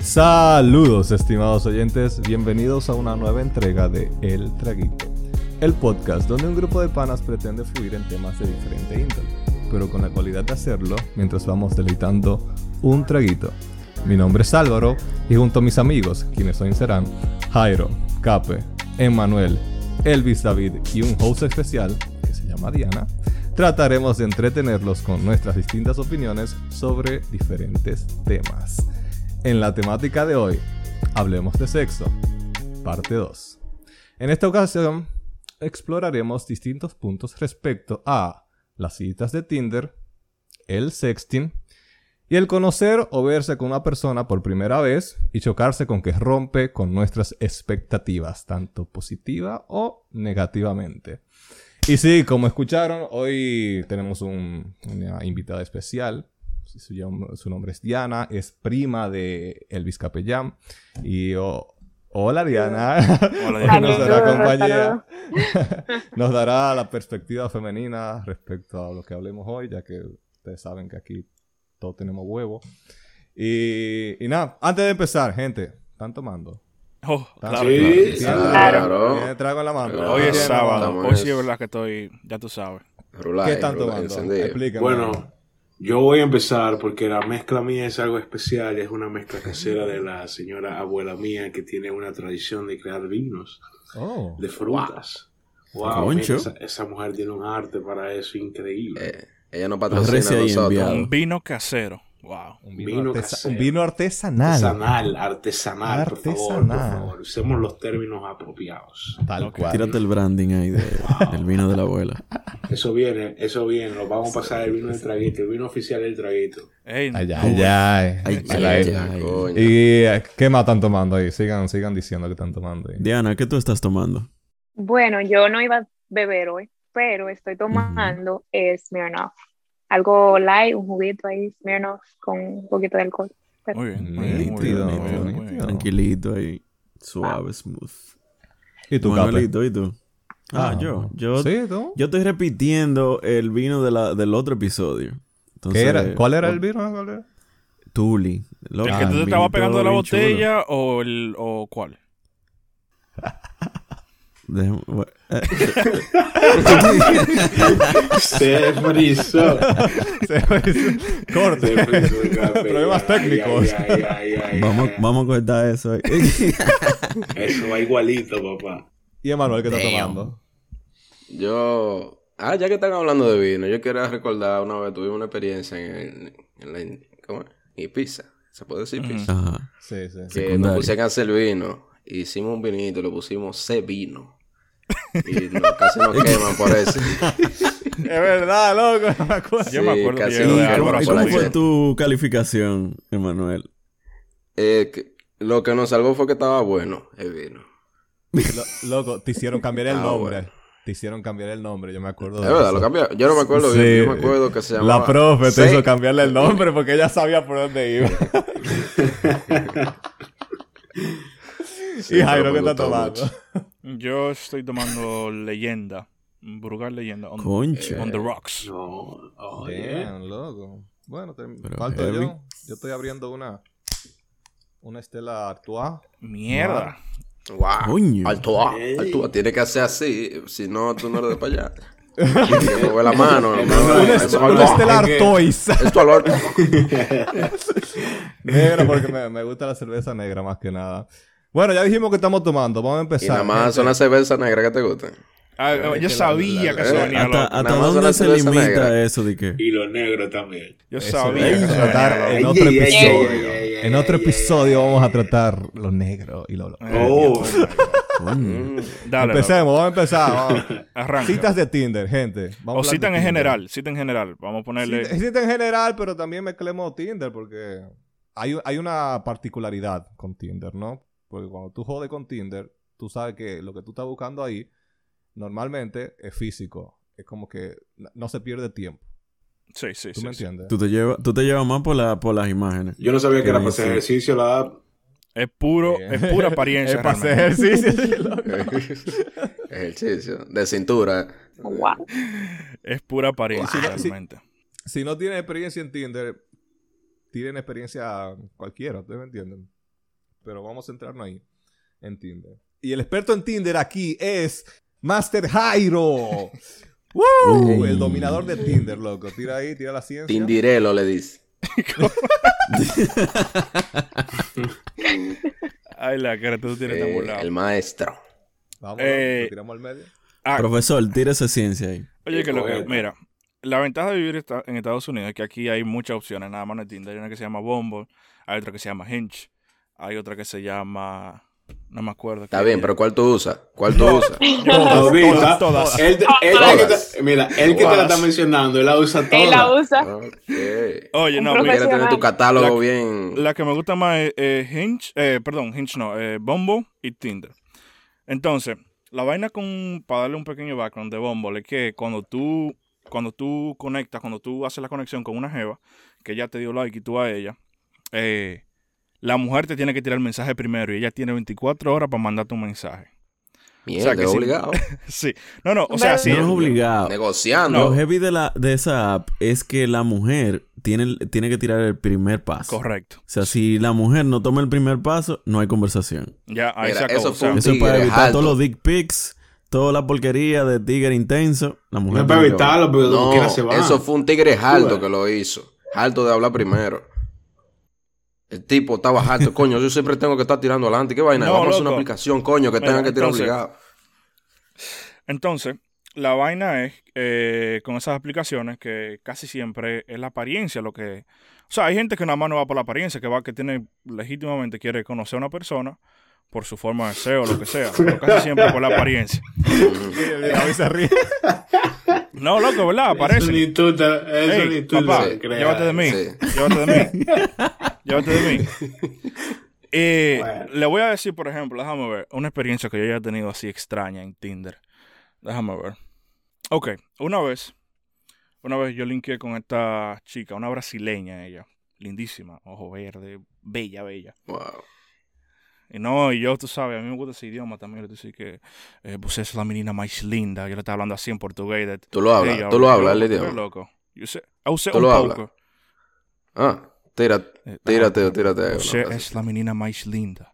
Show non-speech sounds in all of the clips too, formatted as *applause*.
Saludos estimados oyentes, bienvenidos a una nueva entrega de El Traguito, el podcast donde un grupo de panas pretende fluir en temas de diferente índole, pero con la cualidad de hacerlo mientras vamos deleitando un traguito. Mi nombre es Álvaro y junto a mis amigos, quienes hoy serán Jairo, Cape, Emmanuel, Elvis David y un host especial que se llama Diana, trataremos de entretenerlos con nuestras distintas opiniones sobre diferentes temas. En la temática de hoy, hablemos de sexo, parte 2. En esta ocasión, exploraremos distintos puntos respecto a las citas de Tinder, el sexting y el conocer o verse con una persona por primera vez y chocarse con que rompe con nuestras expectativas, tanto positiva o negativamente. Y sí, como escucharon, hoy tenemos un- una invitada especial. Su, nombre es Diana, es prima de Elvis Capellán. Y oh, hola Diana. Hola, Diana. *laughs* nos dará compañía. *laughs* nos dará la perspectiva femenina respecto a lo que hablemos hoy, ya que ustedes saben que aquí todos tenemos huevo. Y, y nada, antes de empezar, gente, ¿están tomando? Oh, ¿Están- claro, Sí, ¿Tienen- claro. ¿Tienen trago en la mano? Claro. Hoy es ¿Tienen sábado. estamos Hoy sí es- verdad que estoy, ya tú sabes. Rulay, ¿Qué están rulay. Explíquenme. Bueno, yo voy a empezar porque la mezcla mía es algo especial. Es una mezcla casera de la señora abuela mía que tiene una tradición de crear vinos Oh. de frutas. Wow, mira, esa, esa mujer tiene un arte para eso increíble. Eh, ella no patrocina a nosotros. Un vino casero. Wow. Un Vino vino, artesa- casero. un vino artesanal. Artesanal, artesanal, por favor, por favor. Usemos los términos apropiados. Tal Ok. cual. Tírate el branding ahí de- del vino de la abuela. Eso viene, eso viene. Nos vamos a pasar el vino del traguito, el vino oficial del traguito. Ey, Ay, no, ay, ay. Ay, Ay, ay, ay. ay. Coño. ¿Y qué más están tomando ahí? Sigan, sigan diciendo que están tomando ahí. Diana, ¿qué tú estás tomando? Bueno, yo no iba a beber hoy, pero estoy tomando eh, Smirnoff. Algo light, un juguito ahí, Smirnoff, con un poquito de alcohol. Muy bien, muy bien, muy Nítido, bien, muy bien, muy nítido. bien. Tranquilito ahí. Suave, smooth. ¿Y tú? Manuelito, ¿y tú? Ah, Ah, yo. Yo, ¿Sí, tú? yo estoy repitiendo el vino de la, del otro episodio. Entonces, ¿Qué era? ¿Cuál era oh, el vino? ¿Cuál era? Tuli. ¿El que Ah, tú te estabas pegando de la botella o el o cuál? *laughs* Se frizó. Corte. Se frizó el café. Problemas técnicos. ay, ay, ay, ay, vamos, ay. vamos a cortar eso ahí. *laughs* Eso va igualito, papá. ¿Y Emanuel qué está tomando? Yo. Ah, ya que están hablando de vino, yo quería recordar una vez tuvimos una experiencia en, en la. ¿Cómo es? Pizza. ¿Se puede decir pizza? Ajá. Sí, sí. Que nos pusieron a hacer vino. Hicimos un vinito, le pusimos C vino. Y casi nos queman por eso. Es verdad, loco. No me acuerdo. Yo me Sí, acuerdo que casi no de quema Álvaro ¿Y por cómo la fue tu calificación, Emanuel? Eh, que- lo que nos salvó fue que estaba bueno el vino. Lo- loco, te hicieron cambiar el Ah, nombre. bueno. Te hicieron cambiar el nombre, yo me acuerdo Es de verdad, eso. lo cambió. Yo no me acuerdo Sí. bien. Yo me acuerdo que se llamaba. La profe te hizo cambiarle el nombre porque ella sabía por dónde iba. *laughs* Sí, y Jairo, ¿qué está tomando? mucho. Yo estoy tomando leyenda. Brugal leyenda. On, Concha. on the rocks. No, oye. Damn, loco. Bueno, te- heavy. yo. Yo estoy abriendo una... Una Estela Artois. Mierda. Wow. Coño. Altoa, Altoa, tiene que hacer así, si no, tú no eres de para allá. *laughs* Mover la mano. no, Una, eso est- es una Altoa. Estela Es que- Artois. Esto al. Negra porque me, me gusta la cerveza negra más que nada. Bueno, ya dijimos que estamos tomando. Vamos a Y empezar. nada más gente. son las cervezas negras que te gustan. Ah, yo sabía que eso venía ¿Hasta, hasta Nada más dónde una se limita negra. eso de que? Y los negros también. Yo Eso sabía vamos a tratar en otro episodio. En otro episodio vamos a tratar lo negro y lo... Eh, Oh. Mm. Dale, Empecemos, vamos a empezar. vamos. Arranca. Citas de Tinder, gente. Vamos a o hablar cita de en general. Cita en general. Vamos a ponerle... Cita, cita en general, pero también mezclemos Tinder porque hay, hay una particularidad con Tinder, ¿no? Porque cuando tú jodes con Tinder, tú sabes que lo que tú estás buscando ahí normalmente es físico. Es como que no- se pierde tiempo. Sí, sí, ¿Tú sí. me sí. entiendes? Tú te llevas, tú te llevas más por, la, por las imágenes. Yo no sabía que era para hacer Sí. ejercicio la app. Es puro, Bien. es pura apariencia. *laughs* Es para hacer ejercicio. *laughs* *laughs* ejercicio. De cintura. Wow. Es pura apariencia realmente. si no tienes experiencia en Tinder, tiren experiencia cualquiera, ¿ustedes me entienden? Pero vamos a centrarnos ahí, en Tinder. Y el experto en Tinder aquí es Master Jairo. *laughs* ¡Woo! Uy. El dominador de Tinder, loco. Tira ahí, tira la ciencia. Tindirelo le dice. *laughs* Ay, la cara, tú tienes tan Eh, burlado. el maestro. Vamos, Eh, tiramos al medio. Ah, Profesor, tira esa ciencia ahí. Oye, que lo que, mira, la ventaja de vivir en Estados Unidos es que aquí hay muchas opciones, nada más es Tinder. Hay una que se llama Bumble, hay otra que se llama Hinge, hay otra que se llama, no me acuerdo. Está bien, pero ¿cuál tú usas? ¿Cuál tú usas? *laughs* Todas, todas. Él, él te- Todas. mira, él que te la está mencionando, él la usa toda. Él la usa. Oye, Un no, mira, tener tu catálogo La- bien. la que me gusta más es eh, Hinge, eh, perdón, Hinge no, eh, Bumble y Tinder. Entonces, la vaina con, para darle un pequeño background de Bumble es que cuando tú, cuando tú conectas, cuando tú haces la conexión con una jeva, que ella te dio like y tú a ella, eh, la mujer te tiene que tirar el mensaje primero y ella tiene 24 horas para mandarte un mensaje. Mierda, o sea que es obligado. *laughs* Sí. No, no, o sea, sí. no es obligado. Negociando. Lo heavy de, la, de esa app es que la mujer tiene, tiene que tirar el primer paso. Correcto. O sea, si la mujer no toma el primer paso, no hay conversación. Ya, ahí Mira, se acabó. eso fue un Eso es para tigre evitar alto. todos los dick pics, toda la porquería de tigre intenso. La mujer No es para evitarlo, pero No, se va. eso fue un tigre alto que lo hizo. Alto de hablar primero. El tipo estaba alto. *laughs* Coño, yo siempre tengo que estar tirando adelante. ¿Qué vaina? No, Vamos a hacer una aplicación, coño, que Mira, tengan que tirar entonces- obligado. Entonces, la vaina es eh, con esas aplicaciones que casi siempre es la apariencia lo que... O sea, hay gente que nada más no va por la apariencia, que va, que tiene legítimamente quiere conocer a una persona por su forma de ser o lo que sea, pero casi siempre por la apariencia. *laughs* *laughs* No, loco, ¿verdad? Eso Aparece. ni tú, te- eso Ey, ni tú papá, te llévate de mí. Sí. Llévate de mí. *laughs* Llévate de mí. Eh, Bueno. Le voy a decir, por ejemplo, déjame ver, una experiencia que yo haya tenido así extraña en Tinder. Déjame ver. Ok, una vez, una vez yo linké con esta chica, una brasileña ella, lindísima, ojo verde, bella, bella. Wow. Y no, y yo, tú sabes, a mí me gusta ese idioma también, decir que eh, pues es la menina más linda, yo le estaba hablando así en portugués. de- Tú lo hablas, tú lo hablas el idioma. loco. Yo sé, Tú un lo hablas. Ah, tírate, Eh, tírate, tírate. frase. es la menina más linda.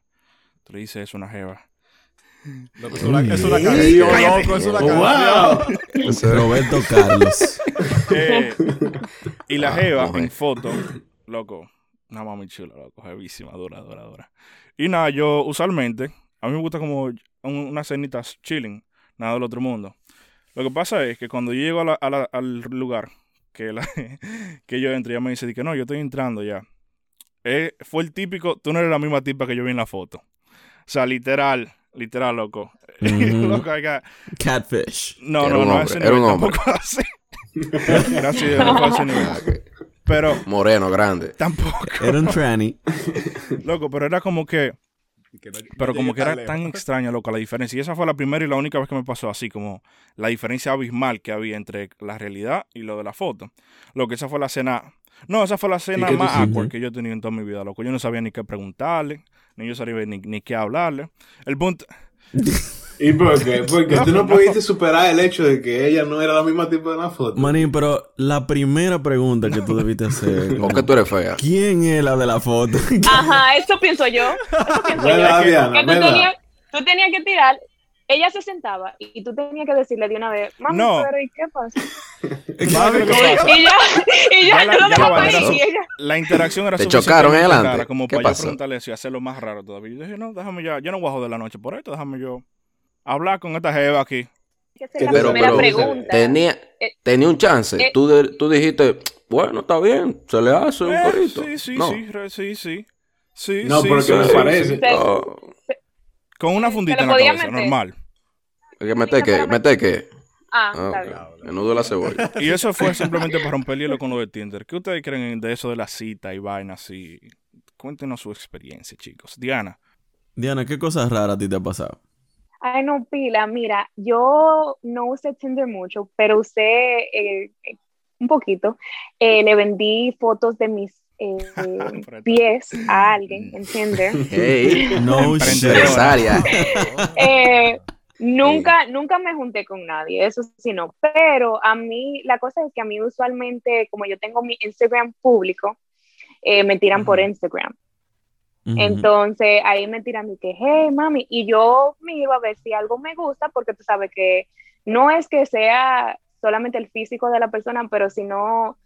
Tú le dices eso a una jeva. No, es una, es una canción, loco, es una canción. wow. Es- Roberto Carlos. *laughs* Eh, y la Ah, jeva en foto, loco, una mami chula, loco, jevísima, dura, dura, dura. Y nada, yo usualmente, a mí me gusta como un- unas cenitas chilling, nada del otro mundo. Lo que pasa es que cuando yo llego a la- a la- al lugar que, la, *laughs* que yo entro, ella me dice que no, yo estoy entrando ya. Eh, fue el típico, tú no eres la misma tipa que yo vi en la foto. O sea, literal, literal, loco. *laughs* Acá- Catfish. no, Era no, un no, hombre, ese era nivel *laughs* un hombre. tampoco así. Era así, no fue a ese nivel. Pero Moreno, grande. tampoco, Era un tranny. *laughs* loco, pero era como que, pero como que era tan extraña, loco, la diferencia. Y esa fue la primera y la única vez que me pasó así, como la diferencia abismal que había entre la realidad y lo de la foto. Lo que esa fue la cena, no, esa fue la cena más awkward que yo he tenido en toda mi vida, loco. Yo no sabía ni qué preguntarle, ni yo sabía ni, ni qué hablarle. El punto, *laughs* ¿Y por qué? Porque *laughs* tú No, no no. pudiste superar el hecho de que ella no era la misma tipo de la foto. Manín, pero la primera pregunta que tú debiste hacer. *laughs* ¿Por qué tú eres fea? ¿Quién es la de la foto? *laughs* Ajá, eso pienso yo. Eso pienso ¿Verdad, yo. Diana? Tú tenías, tú tenías que tirar. Ella se sentaba y tú tenías que decirle de una vez, mami, No. pero ¿y qué pasa? ¿sabes lo que pasa? Y ya, y ya, Ya la- tú lo ya la ahí. ella, La interacción era Te chocaron adelante. rara como ¿Qué para yo pasó? preguntarle eso y hacerlo más raro todavía. Yo dije, no, déjame ya, yo no voy a joder la noche por esto, déjame yo hablar con esta jeva aquí. que esa es la Pero, primera pero, pregunta. tenía, Eh, tenía un chance. eh. tú, de- tú dijiste, bueno, está bien, se le hace un Eh, corito. sí, sí, no. sí, re- sí, sí. Sí, No, sí, porque sí, me sí, parece. Oh, Con una fundita en la cabeza, meter. normal. ¿Qué mete qué? ¿Mete qué? Ah, Ah, está bien. Menudo de la cebolla. *laughs* Y eso fue simplemente para romper el hielo con lo de Tinder. ¿Qué ustedes creen de eso de la cita y vainas así? Cuéntenos su experiencia, chicos. Diana. Diana, ¿qué cosas raras a ti te ha pasado? Ay, no, pila, mira, yo no usé Tinder mucho, pero usé eh, eh, un poquito. Eh, le vendí fotos de mis *laughs* eh, pies a alguien en Tinder. *laughs* Hey, No *laughs* empresaria. Eh, nunca, nunca me junté con nadie, eso sí no. Pero a mí, la cosa es que a mí usualmente, como yo tengo mi Instagram público, eh, me tiran por Instagram. Entonces ahí me tiran y que, hey, mami, y yo miro a ver si algo me gusta, porque tú sabes que no es que sea solamente el físico de la persona, pero si no,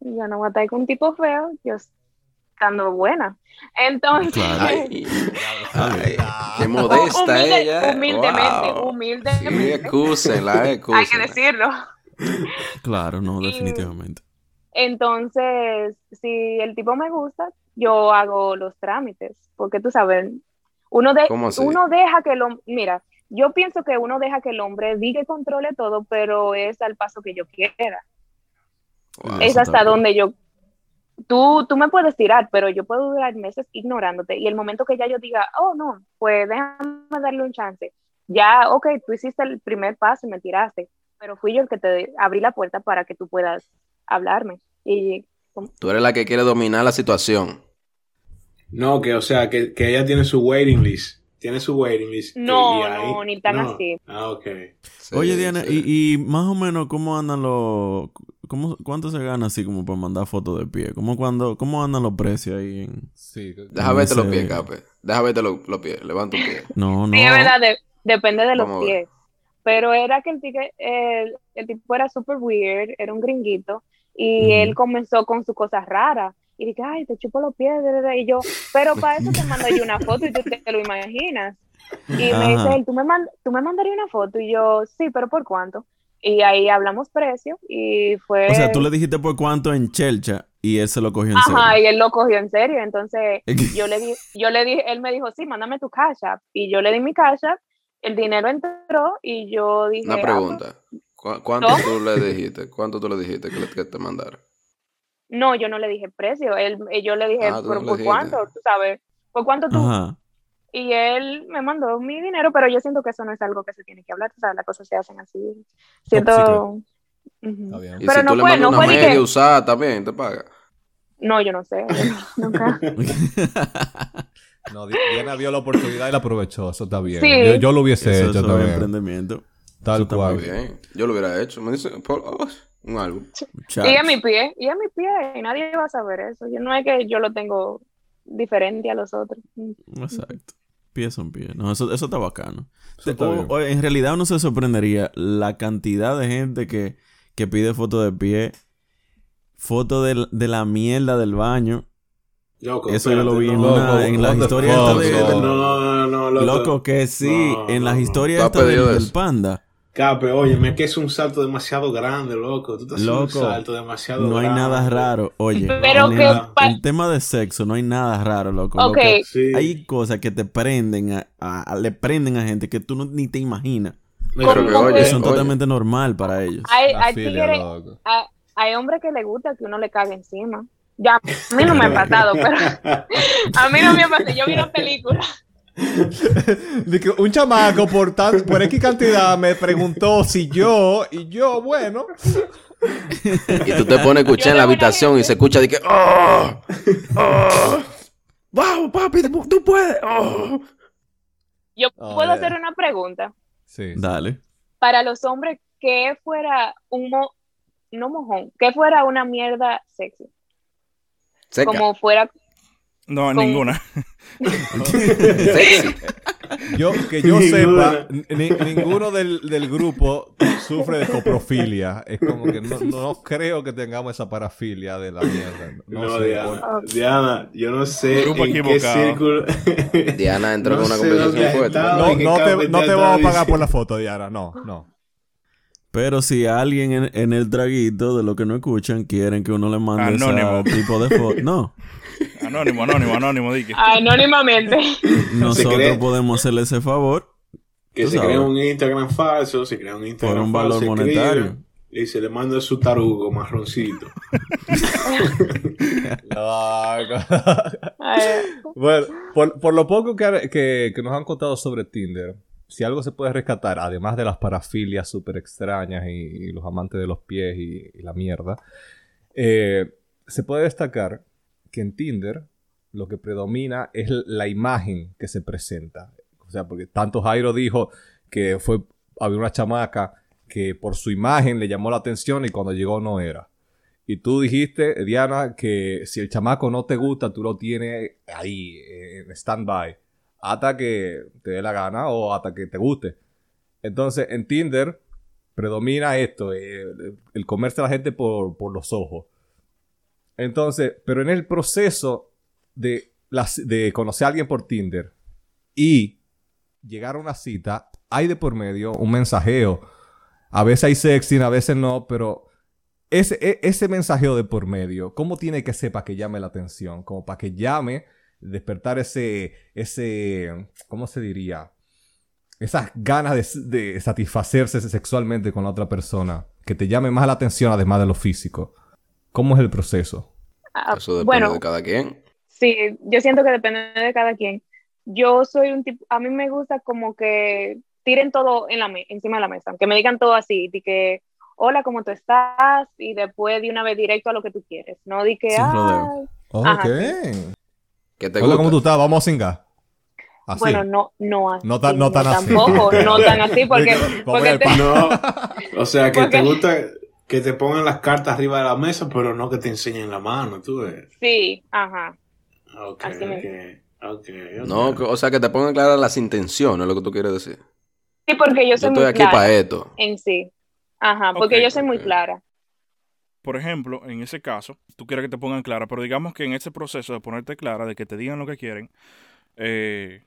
yo no voy a estar con un tipo feo, yo estando buena. Entonces, *laughs* qué modesta ella. Humildemente, humildemente. Sí, *laughs* Hay que decirlo. Claro, no, definitivamente. entonces, si el tipo me gusta, yo hago los trámites, porque tú sabes, uno, de, uno deja que lo, mira, yo pienso que uno deja que el hombre diga y controle todo, pero es al paso que yo quiera. es hasta donde yo, tú, tú me puedes tirar, pero yo puedo durar meses ignorándote y el momento que ya yo diga, oh no, pues déjame darle un chance. Ya, ok, tú hiciste el primer paso y me tiraste, pero fui yo el que te abrí la puerta para que tú puedas hablarme. Y, tú eres la que quiere dominar la situación. No, que o sea, que, que ella tiene su waiting list. Tiene su waiting list. No, no, ni tan así. Ah, ok. Oye, Diana, y, y, más o menos, ¿cómo andan los... Cómo, ¿Cuánto se gana así como para mandar fotos de pie? ¿Cómo, cuando, ¿Cómo andan los precios ahí en...? Sí. Deja verte los pies, Cape. Deja verte los, pies. Levanta un pie. No, no. Sí, es verdad. depende de los pies. Pero era que el, el, el tipo era súper weird. Era un gringuito. Y él comenzó con sus cosas raras y dije, ay, te chupo los pies, y yo, pero para eso te mando yo una foto y tú te, lo imaginas. Y me dice él, ¿tú me, ¿tú me mandarías una foto? Y yo, sí, pero ¿por cuánto? Y ahí hablamos precio y fue... O sea, tú le dijiste por cuánto en Chelcha y él se lo cogió en serio. Ajá, y él lo cogió en serio. Entonces, yo le, di, *laughs* yo le dije, él me dijo, sí, mándame tu cash app. Y yo le di mi cash app, el dinero entró y yo dije... Una ah, pregunta. ¿Cuánto tú le dijiste? ¿Cuánto tú le dijiste que, le, que te mandara? No, yo no le dije precio, él, eh, yo le dije, ah, ¿por, cuánto? Tú sabes, ¿por cuánto tú? Y él me mandó mi dinero, pero yo siento que eso no es algo que se tiene que hablar, o sea, las cosas se hacen así. Siento... ¿Y pero si no tú fue, le no una fue que... usada también, te paga? No, yo no sé, *laughs* nunca. no, Diana vio la oportunidad y la aprovechó, eso está bien. Yo, lo hubiese hecho eso también. emprendimiento. Tal cual. Bien. Yo lo hubiera hecho. Me dice, oh, un álbum. Y a mi pie, y a mi pie, y nadie va a saber eso. Yo, no es que yo lo tengo diferente a los otros. Exacto. Pies son pies. No, eso, eso está bacano. en realidad uno se sorprendería la cantidad de gente que, que pide fotos de pie, fotos de, de, la mierda del baño. Loco, eso yo lo vi en, una, en las historias de, No, no, no, loco. loco que sí, en las historias del panda Cape, óyeme, que es un salto demasiado grande, loco. Tú estás loco, un salto demasiado no grande. No hay nada raro. Oye, Pero en, que el, tema de sexo no hay nada raro, loco. Okay. Hay cosas que te prenden, a, le prenden a gente que tú no, ni te imaginas. que, son totalmente normal para ellos. Hay, hay, hay, hombres que les gusta que uno le cague encima. Ya, a mí no me ha *laughs* pasado, pero *laughs* a mí no me ha pasado. Yo vi una película *laughs* un chamaco por, tan, por X cantidad me preguntó si yo, y yo, bueno. Y tú te pones a escuchar en la habitación y se escucha de que, ¡Oh! ¡Oh! ¡Wow, papi! ¡Tú puedes! ¡Oh! Yo puedo hacer una pregunta. Sí. Dale. Para los hombres, ¿qué fuera un mo no mojón? ¿Qué fuera una mierda sexy? Como fuera no, ninguna. *laughs* yo, que yo sepa, ninguno del, del, grupo sufre de coprofilia. Es como que no, no, creo que tengamos esa parafilia de la mierda. No, sé, Diana, yo no sé en qué círculo... Diana entró en una conversación fuerte. No, no te, no te vamos a pagar por la foto, Diana. No, no. Pero si alguien en, en, el traguito de lo que no escuchan quieren que uno le mande ese tipo de foto, *laughs* no. Anónimo, anónimo, anónimo, Dique. Anónimamente. *laughs* Nosotros podemos hacerle ese favor. Que se crea un Instagram falso, se crea un Instagram Por un valor monetario. y se le manda su tarugo marroncito. *laughs* bueno, por, por, lo poco que, que, que, nos han contado sobre Tinder, si algo se puede rescatar, además de las parafilias súper extrañas y, los amantes de los pies y, la mierda, eh, se puede destacar que en Tinder lo que predomina es la imagen que se presenta. O sea, porque tanto Jairo dijo que fue, había una chamaca que por su imagen le llamó la atención y cuando llegó no era. Y tú dijiste, Diana, que si el chamaco no te gusta, tú lo tienes ahí, en stand-by, hasta que te dé la gana o hasta que te guste. Entonces, en Tinder predomina esto, eh, el comerse a la gente por, por, los ojos. Entonces, pero en el proceso de, de conocer a alguien por Tinder y llegar a una cita, hay de por medio un mensajeo. A veces hay sexting, a veces no, pero ese, e, ese mensajeo de por medio, ¿cómo tiene que ser para que llame la atención? Como para que llame, despertar ese, ese, ¿cómo se diría? Esas ganas de, satisfacerse sexualmente con la otra persona. Que te llame más la atención además de lo físico. ¿Cómo es el proceso? Ah, Eso depende de cada quien. Sí, yo siento que depende de cada quien. Yo soy un tipo, a mí me gusta como que tiren todo en la encima de la mesa, que me digan todo así, de que hola, ¿cómo tú estás? Y después de una vez directo a lo que tú quieres. No di que, ay. Ok. ¿Qué te hola, ¿cómo tú estás? Vamos a singar. Así. Bueno, no, no así. No tan, no tan así. Tampoco, no tan así, *laughs* porque... porque te... *laughs* No, o sea, que te gusta que te pongan las cartas arriba de la mesa, pero no que te enseñen la mano, tú ves. Sí, ajá. Ok, así okay. No, o sea, que te pongan claras las intenciones, es lo que tú quieres decir. Sí, porque yo soy yo estoy aquí para esto. En sí. Ajá, porque yo soy muy clara. Por ejemplo, en ese caso, tú quieres que te pongan clara, pero digamos que en ese proceso de ponerte clara, de que te digan lo que quieren, eh,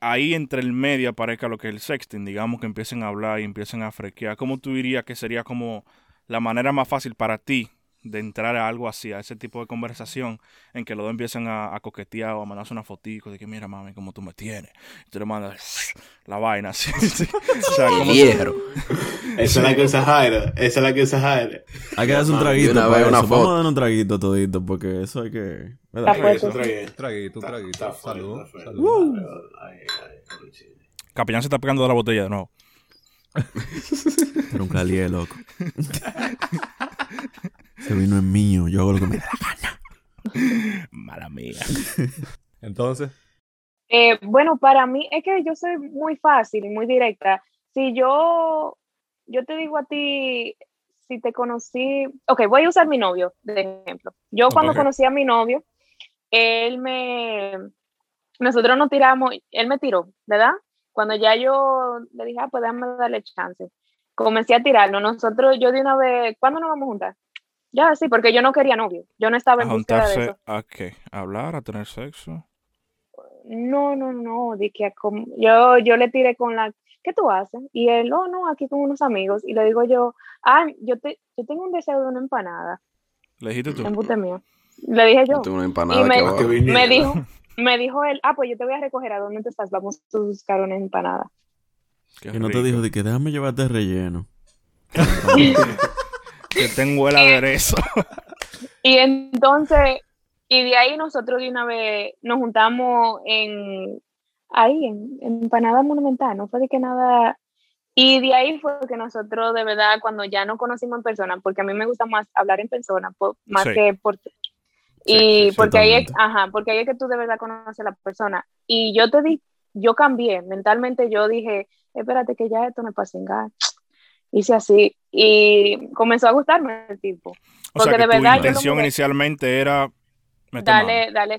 ahí entre el medio aparezca lo que es el sexting, digamos que empiecen a hablar y empiecen a frequear. ¿Cómo tú dirías que sería como la manera más fácil para ti de entrar a algo así, a ese tipo de conversación en que los dos empiezan a, coquetear o a mandarse una fotico de que mira mami cómo tú me tienes y tú le mandas *laughs* la vaina así, *laughs* o sea, como hierro esa es la que usa Jairo esa es la que usa Jairo. Hay que darse un traguito una para una vamos a dar un traguito todito porque eso hay que traguito traguito. Traguito salud salud. Capellán se está pegando de la botella de nuevo pero un calié loco *laughs* ese vino es mío, yo hago lo que me da la gana. Mala mía. Entonces. Eh, bueno, para mí es que yo soy muy fácil y muy directa. Si yo, yo te digo a ti, si te conocí, ok, voy a usar mi novio de ejemplo. Yo cuando conocí a mi novio, él me, nosotros nos tiramos, él me tiró, ¿verdad? Cuando ya yo le dije, ah, pues déjame darle chance. Comencé a tirarlo. Nosotros, yo de una vez, ¿cuándo nos vamos a juntar? Ya, sí, porque yo no quería novio. Yo no estaba en ¿A juntarse de eso. a qué? ¿A hablar? ¿A tener sexo? No, no, no. De que yo, yo le tiré con la... ¿Qué tú haces? Y él, oh, no, aquí con unos amigos. Y le digo yo, ah, yo, te, yo tengo un deseo de una empanada. ¿Le dijiste tú? En mío. Le dije yo. tengo una empanada y me, que me dijo, me dijo él, ah, pues yo te voy a recoger a dónde te estás. Vamos a buscar una empanada. y no te dijo de que déjame llevarte relleno. *laughs* que tengo el aderezo. *laughs* y entonces, y de ahí nosotros de una vez nos juntamos en ahí, en, Empanada Monumental, no fue de que nada. Y de ahí fue que nosotros, de verdad, cuando ya no conocimos en persona, porque a mí me gusta más hablar en persona, más que por. Y porque ahí, es, ajá, porque ahí es que tú de verdad conoces a la persona. Y yo te di, yo cambié, mentalmente yo dije, espérate que ya esto me pasa en hice así y comenzó a gustarme el tipo. O sea, que de verdad, tu intención inicialmente era dale, dale,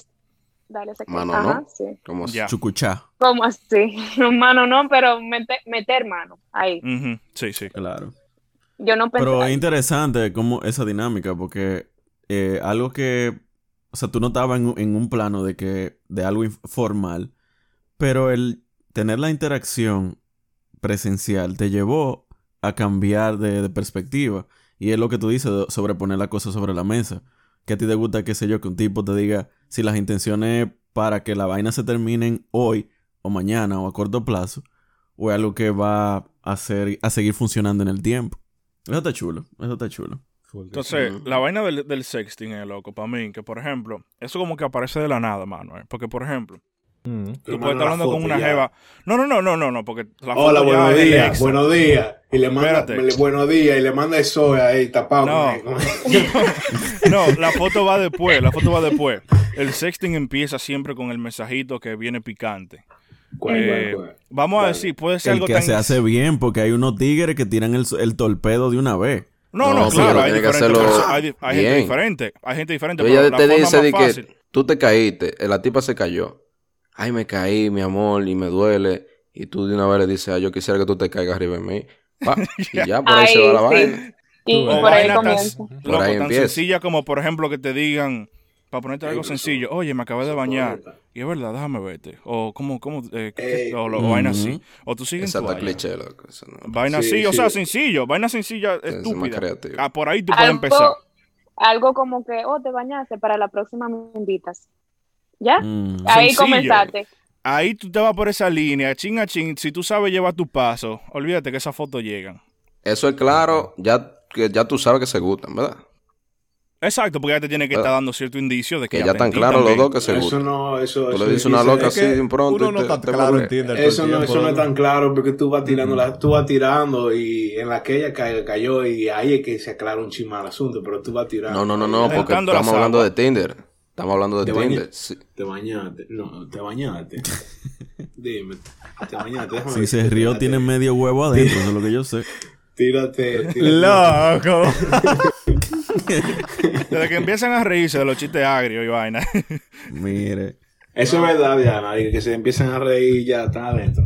dale ese mano, Ajá, Sí. Como chucuchá. Como así, *laughs* mano no, pero meter, meter mano ahí. Sí, sí. Claro. Yo no pensé. Pero es interesante como esa dinámica, porque eh, algo que, o sea, tú no estabas en, en un plano de que, de algo informal, pero el tener la interacción presencial te llevó a cambiar de, perspectiva. Y es lo que tú dices sobre poner la cosa sobre la mesa. Que a ti te gusta, qué sé yo, que un tipo te diga si las intenciones para que la vaina se terminen hoy o mañana o a corto plazo, o es algo que va a, hacer, a seguir funcionando en el tiempo. Eso está chulo, eso está chulo. Entonces, la vaina del, sexting es loco para mí, que por ejemplo, eso como que aparece de la nada, mano. Porque por ejemplo, Mm. Tú puedes estar hablando con una jeva. No, no, no, no, no, no, porque la foto Hola, buenos días, buenos días. Y le manda, buenos días, y le manda eso ahí tapado. No. *laughs* no, la foto va después, la foto va después. El sexting empieza siempre con el mensajito que viene picante. Eh, vamos a decir, puede ser el algo que se hace bien, porque hay unos tigres que tiran el, el torpedo de una vez. No, no, No, claro, hay, tiene que diferentes hacerlo personas, hay, hay gente bien. diferente. Hay gente diferente. Ella pero la te forma dice más de que tú te caíste, eh, la tipa se cayó. Ay, me caí, mi amor, y me duele. Y tú de una vez le dices, ah, yo quisiera que tú te caigas arriba de mí. Pa, y ya, por ahí se va la Ay, sí. vaina. Y O por ahí vaina tan, comienza. loco, ahí tan empieza. sencilla como, por ejemplo, que te digan, para ponerte algo sencillo, oye, me acabé de bañar. Y es verdad, déjame verte. O como, como, eh, Ey. o, lo- vaina así. O tú sigues vaina. cliché, loco. eso no- Vaina Sí, así, o sea, sencillo. Vaina sencilla, es más estúpida. creativo. Ah, por ahí tú puedes empezar. algo como que, oh, te bañaste, para la próxima me invitas. ¿Ya? Mm. Ahí Sencillo. comenzaste. Ahí tú te vas por esa línea, chin a chin. Si tú sabes llevar tu paso, olvídate que esas fotos llegan. Eso es claro, ya, que ya tú sabes que se gustan, ¿verdad? Exacto, porque ya te tiene que estar dando cierto indicio de que, Que ya están claros los dos que se Eso no, eso, Tú eso le dices una loca Es así de pronto uno no está te claro vuelve- en Tinder. todo Eso no, eso no es tan claro porque tú vas tirando la, tú vas tirando y en la que ella ca- cayó y ahí es que se aclara un chisma el asunto, pero tú vas tirando. No, no, no, no, porque estamos hablando de. Tinder. Estamos hablando de Te. Tinder. Sí. Te bañaste, no, te bañaste. *laughs* Dime, te bañaste. déjame Si se rió, tiene medio huevo adentro, eso es lo que yo sé. Tírate, tírate. Loco. *laughs* Desde que empiezan a reírse de los chistes agrios y vaina. Mire. Eso es verdad, Diana, y que se empiezan a reír ya están adentro.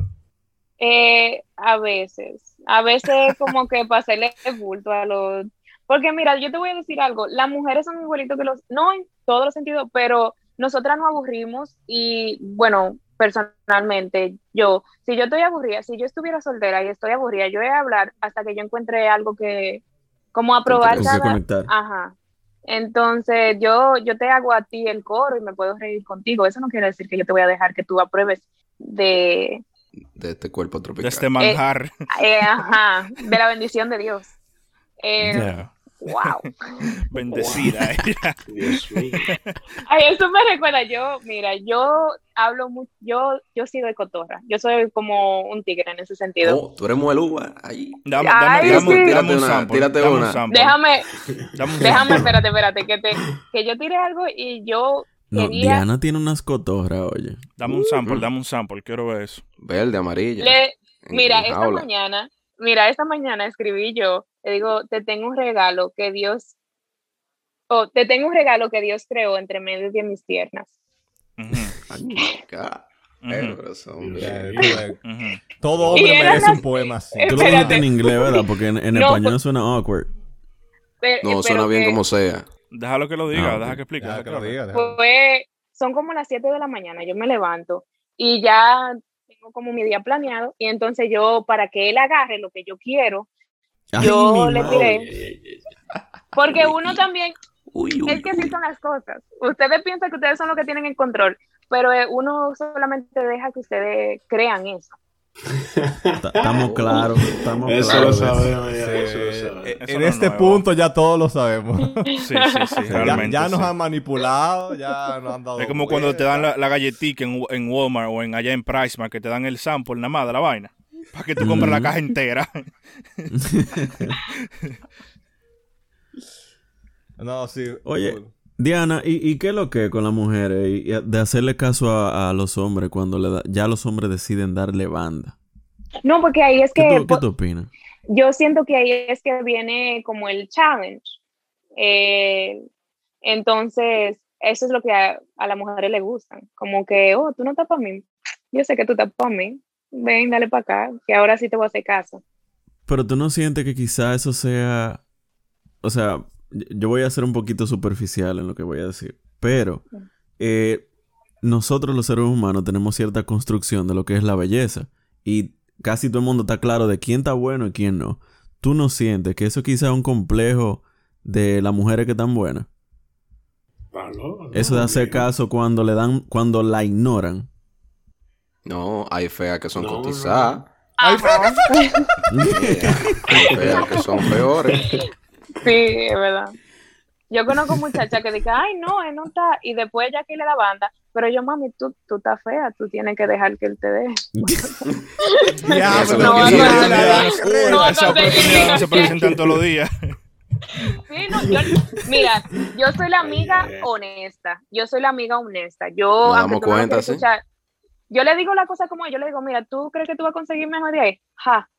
Eh, a veces, a veces como que para hacerle bulto a los... Porque mira, yo te voy a decir algo, las mujeres son igualitos que los... No en todos los sentidos, pero nosotras nos aburrimos y bueno, personalmente, yo, si yo estoy aburrida, si yo estuviera soltera y estoy aburrida, yo voy a hablar hasta que yo encuentre algo que... Como aprobar cada... conectar. Ajá. Entonces, yo, yo te hago a ti el coro y me puedo reír contigo. Eso no quiere decir que yo te voy a dejar que tú apruebes de, De este cuerpo De tropical. este manjar. eh, ajá, de la bendición de Dios. Eh, Yeah. Wow. *laughs* Bendecida ella. *laughs* Dios mío. Ay, eso me recuerda, yo, mira, yo hablo mucho, yo, yo sí doy cotorra. Yo soy como un tigre en ese sentido. Oh, tú eres muelúa. Ahí. Dame, Ay, dame, dame, sí. dame Tírate un una, sample. tírate dame una. un sample. Déjame, Dame un déjame, sample. espérate, espérate, que te, que yo tire algo y yo No, quería, Diana tiene unas cotorras, oye. Dame un sample, dame un sample. Quiero ver eso. Verde, amarilla. le, mira, en esta jaula. mañana, mira, esta mañana escribí yo, te digo, te tengo un regalo que Dios, o te tengo un regalo que Dios creó entre medio de mis piernas. Eh, pero. Todo hombre merece las- un poema así. Eh, Tú lo dijiste en inglés, ¿verdad? Porque en, en No, español pues- suena awkward. Pe- No, eh, suena pero bien que como sea. Déjalo que lo diga, Ah, deja que explique. Deja que lo diga, fue, son como las 7 de la mañana, yo me levanto y ya tengo como mi día planeado y entonces yo, para que él agarre lo que yo quiero, Ay, yo le tiré, porque uno también, Uy, uy, es que así son las cosas, ustedes piensan que ustedes son los que tienen el control, pero eh, uno solamente deja que ustedes crean eso. Ta- Estamos claros. Estamos Eso claros. lo sabemos, ya, Sí, eso lo sabemos. Eso en este nuevo. punto ya todos lo sabemos. Sí, sí, sí, *laughs* ya realmente. ya nos sí. han manipulado, ya nos han dado. Es como cuando te dan la, la galletita en, en Walmart o en allá en Pricemark que te dan el sample nada más de la vaina. Para que tú compres la caja entera. *laughs* No, sí. Oye. Diana, ¿y, y qué es lo que con las mujeres? Y, y de hacerle caso a, a los hombres cuando le da- ya los hombres deciden darle banda. No, porque ahí es ¿Qué, que tú, qué tú opinas? yo siento que ahí es que viene como el challenge. Eh, entonces, eso es lo que a, a las mujeres les gustan. Como que, oh, tú no estás para mí. Yo sé que tú estás para mí. Ven, dale para acá, que ahora sí te voy a hacer caso. Pero tú no sientes que quizá eso sea... O sea, yo voy a ser un poquito superficial en lo que voy a decir. Pero eh, nosotros los seres humanos tenemos cierta construcción de lo que es la belleza. Y casi todo el mundo está claro de quién está bueno y quién no. ¿Tú no sientes que eso quizá es un complejo de las mujeres que están buenas? Eso de hacer caso cuando le dan, cuando la ignoran. No, hay feas que son No, cotizadas. Ajá. Eh, hay feas que son peores. Sí, es verdad. Yo conozco muchachas que dicen, ay, no, él no está, y después ya que le da banda, pero yo, mami, tú, tú estás fea, tú tienes que dejar que él te dé. Ya, Eso pero no que No no se presentan todos los días. Sí, no, yo, mira, yo soy la amiga honesta. Yo soy la amiga honesta. Yo, Nos aunque damos tú no cuenta, ¿sí? Yo le digo la cosa como yo le digo, mira, ¿tú crees que tú vas a conseguir mejor de ahí? Ja,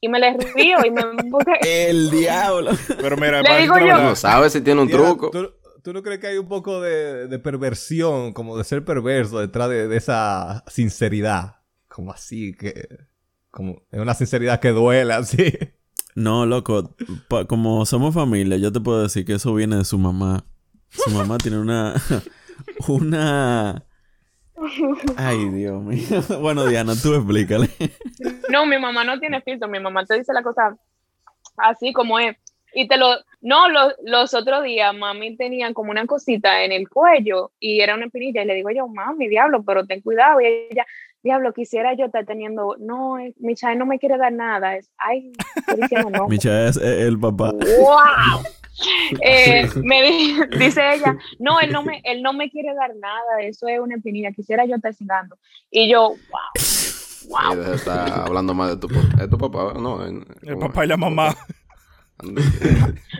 y me le río y me... *laughs* El diablo. Pero mira, Le digo yo. No sabes si tiene un truco. ¿tú, tú no crees que hay un poco de, de perversión, como de ser perverso detrás de, de esa sinceridad? Como así, que... Como es una sinceridad que duele, así. No, loco, pa- como somos familia, yo te puedo decir que eso viene de su mamá. Su mamá tiene una. *laughs* Una. Ay, Dios mío. *laughs* Bueno, Diana, tú explícale. No, mi mamá no tiene filtro, mi mamá te dice la cosa así como es. Y te lo, no, lo- los otros días mami tenía como una cosita en el cuello y era una espinilla y le digo yo, mami, diablo, pero ten cuidado. Y ella, diablo, quisiera yo estar teniendo, no, eh, mi chai no me quiere dar nada. Es, ay, no. *laughs* Micha es el papá. ¡Wow! *laughs* Eh, me di- *laughs* dice ella, no, él no, me, él no me quiere dar nada, eso es una espinilla, quisiera yo estar cingando. Y yo, wow, Y wow. deja de estar hablando más de tu papá. ¿Es tu papá? No. en- El papá y la mamá.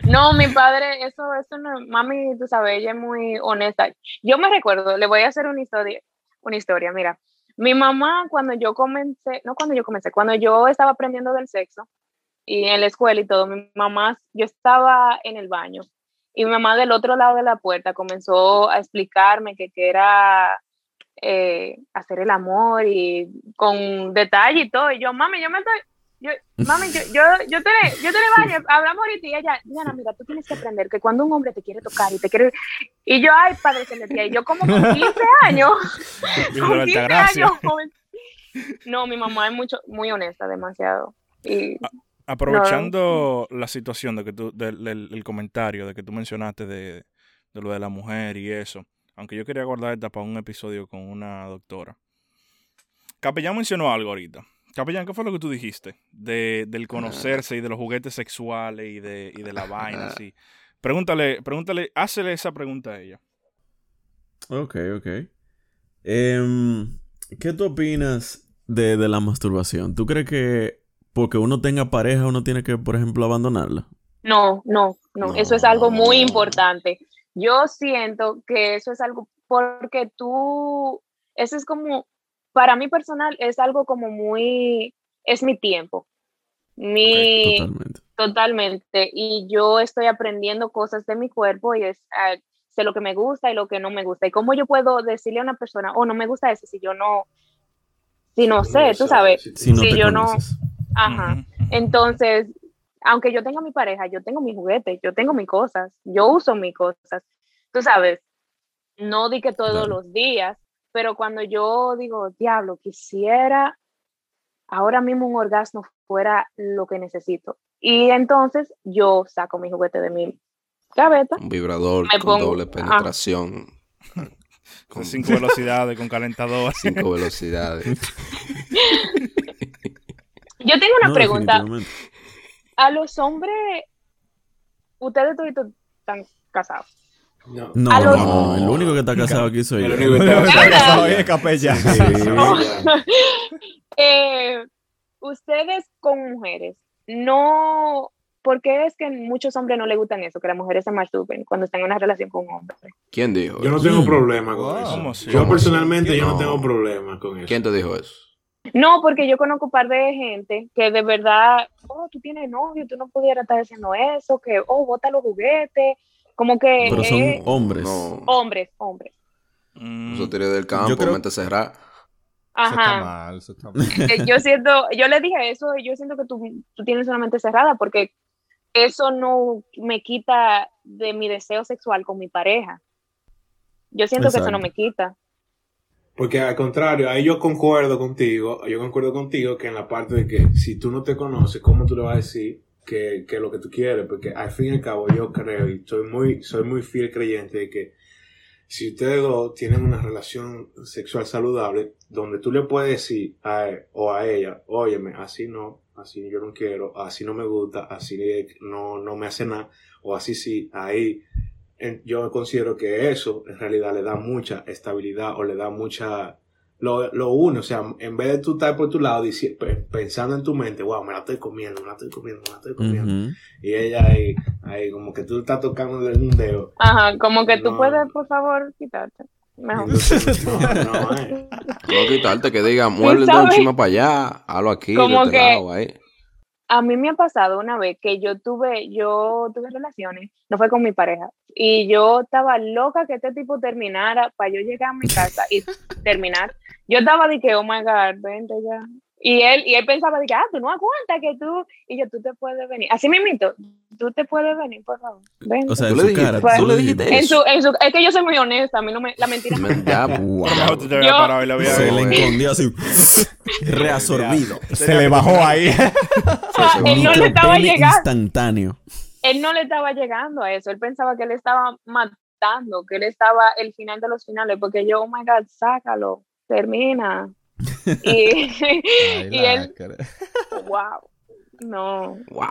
No, mi padre, eso, eso no, mami, tú sabes, ella es muy honesta. Yo me recuerdo, le voy a hacer una historia, una historia, mira. Mi mamá, cuando yo comencé, no cuando yo comencé, cuando yo estaba aprendiendo del sexo y en la escuela y todo, mi mamá, yo estaba en el baño y mi mamá del otro lado de la puerta comenzó a explicarme que, que era eh, hacer el amor y con detalle y todo. Y yo, mami, yo me estoy, yo, mami, yo, yo, yo te, yo te le baño, *laughs* hablamos ahorita y ella, Diana, mira, tú tienes que aprender que cuando un hombre te quiere tocar y te quiere, y yo, ay, padre celestial, y yo como con 15 años, *laughs* con la 15 Altagracia. años, joven. no, mi mamá es mucho, muy honesta, demasiado. Y Aprovechando la situación de que tú, del, del- el comentario de que tú mencionaste de, de lo de la mujer y eso, aunque yo quería guardar esta para un episodio con una doctora. Capellán mencionó algo ahorita. Capellán, ¿qué fue lo que tú dijiste? De, del conocerse y de los juguetes sexuales y de, y de la *laughs* vaina, así. Pregúntale, pregúntale, hácele esa pregunta a ella. Ok, ok. Em, ¿Qué tú opinas de, de la masturbación? ¿Tú crees que porque uno tenga pareja uno tiene que, por ejemplo, abandonarla? No, no, no, eso es algo muy importante. Yo siento que eso es algo porque tú, eso es como, para mí personal, es algo como muy, es mi tiempo, mi, Totalmente. totalmente, y yo estoy aprendiendo cosas de mi cuerpo y es, ah, sé lo que me gusta y lo que no me gusta, y cómo yo puedo decirle a una persona, oh, no me gusta eso, si yo no, si no sé, tú sabes, Si no Si yo no- ajá. Entonces, aunque yo tenga mi pareja, yo tengo mis juguetes, yo tengo mis cosas, yo uso mis cosas. Tú sabes, no di que todos Claro. los días, pero cuando yo digo, diablo, quisiera ahora mismo un orgasmo fuera lo que necesito. Y entonces yo saco mi juguete de mi gaveta. Un vibrador con pongo- doble ah. penetración. Con cinco velocidades, con calentador. Cinco velocidades. *laughs* Yo tengo una No, pregunta. A los hombres, ustedes todos están casados. No. No, no, los- no, el único que está casado aquí soy El yo. único que está Está *laughs* casado Oye, capellán. *laughs* Eh, ustedes con mujeres, no, ¿por qué es que muchos hombres no les gustan eso? Que las mujeres se masturben cuando están en una relación con un hombre. ¿Quién dijo Yo no tengo problema con eso. Yo ¿Cómo personalmente yo no No. tengo problema con eso. ¿Quién te dijo eso? No, porque yo conozco un par de gente que de verdad, oh, tú tienes novio, tú no pudieras estar haciendo eso, que, oh, bota los juguetes, como que Pero son eh, hombres. No. hombres, hombres. Mm, Eso tiré del campo, creo- mente cerrada. Eso está Ajá. mal, eso está mal. Eh, yo siento, yo le dije eso, y yo siento que tú, tú tienes una mente cerrada porque eso no me quita de mi deseo sexual con mi pareja. Yo siento que eso no me quita. Porque al contrario, ahí yo concuerdo contigo, yo concuerdo contigo que en la parte de que si tú no te conoces, ¿cómo tú le vas a decir que, que lo que tú quieres? Porque al fin y al cabo yo creo y soy muy, soy muy fiel creyente de que si ustedes dos tienen una relación sexual saludable, donde tú le puedes decir a él o a ella, óyeme, así no, así yo no quiero, así no me gusta, así no, no me hace nada, o así sí, ahí yo considero que eso en realidad le da mucha estabilidad o le da mucha lo, lo une, o sea, en vez de tú estar por tu lado pensando en tu mente, wow, me la estoy comiendo, me la estoy comiendo, me la estoy comiendo, y ella ahí, ahí como que tú estás tocando un dedo, Ajá, como que tú No. puedes, por favor, quitarte. Mejor. no, no, eh. No *laughs* quitarte que diga, muévele un ¿Sabes? chima para allá, hazlo aquí, Como de este que- lado, ahí. A mí me ha pasado una vez que yo tuve, yo tuve relaciones, no fue con mi pareja, y yo estaba loca que este tipo terminara para yo llegar a mi *laughs* casa y terminar. Yo estaba de que, oh my God, vente ya. Y él, y él pensaba de que, ah, tú no aguantas que tú, y yo, tú te puedes venir. Así me invito, tú te puedes venir, por favor. O sea, en su cara, tú le dijiste en Su, en su, es que yo soy muy honesta, a mí no me, la mentira ya, *laughs* wow. *laughs* yo, Se le encondió así, *laughs* reabsorbido. Se le bajó ahí. él no le estaba llegando. instantáneo. Él no le estaba llegando a eso, él pensaba que él estaba matando, que él estaba el final de los finales, porque yo, oh my God, sácalo, termina. *laughs* y, y él, wow, no. Wow.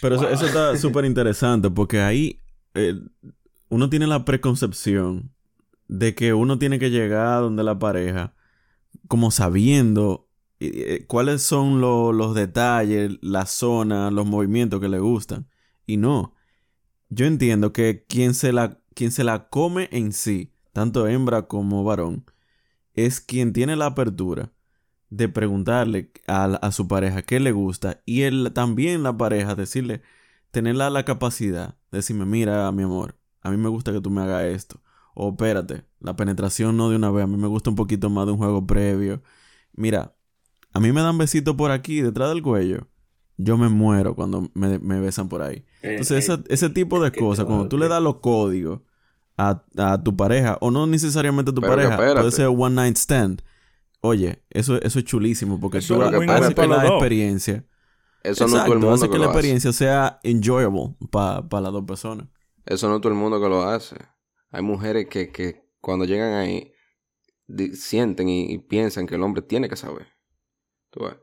Pero eso, eso, está súper interesante porque ahí eh, uno tiene la preconcepción de que uno tiene que llegar donde la pareja como sabiendo eh, cuáles son los detalles, la zona, los movimientos que le gustan. Y no. Yo entiendo que quien se la, quien se la come en sí, tanto hembra como varón, es quien tiene la apertura de preguntarle a, su pareja qué le gusta y él también la pareja decirle, tenerla la capacidad de decirme, mira, mi amor, a mí me gusta que tú me hagas esto. O espérate, la penetración no de una vez, a mí me gusta un poquito más de un juego previo. Mira, a mí me dan besitos por aquí, detrás del cuello. Yo me muero cuando me, besan por ahí. Eh, Entonces, eh, ese, tipo de cosas, cuando tú le das los códigos a, tu pareja, o no necesariamente a tu pareja, puede ser one night stand. Oye, eso, eso es chulísimo porque eso tú haces que la experiencia. Eso no todo el mundo hace que, la experiencia sea enjoyable para las dos personas. Eso no todo el mundo que lo hace. Hay mujeres que, que cuando llegan ahí sienten y, piensan que el hombre tiene que saber. ¿Tú ves?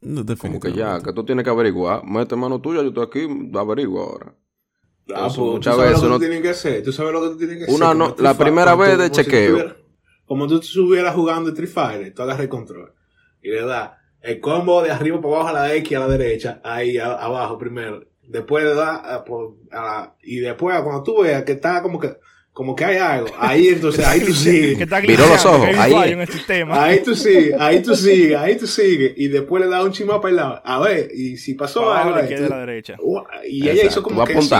No Como que ya, que tú tienes que averiguar. Mete mano tuya, yo estoy aquí, averiguo ahora. Ah, pues, muchas veces lo que tú que hacer. Tú sabes lo que tú tienes que hacer. Una no, la primera vez de chequeo como tú estuvieras jugando Street Fighter, tú agarras el control y le das el combo de arriba para abajo a la X a la derecha, ahí abajo primero. Después le das a, y después cuando tú veas que está como que como que hay algo, ahí entonces ahí tú *laughs* sigues. Miró los ojos, ahí, ahí tú sigues, ahí tú *laughs* sigues, ahí tú sigues y después le das un chima para el lado. A ver, y si pasó algo, derecha. y ella hizo como que sí,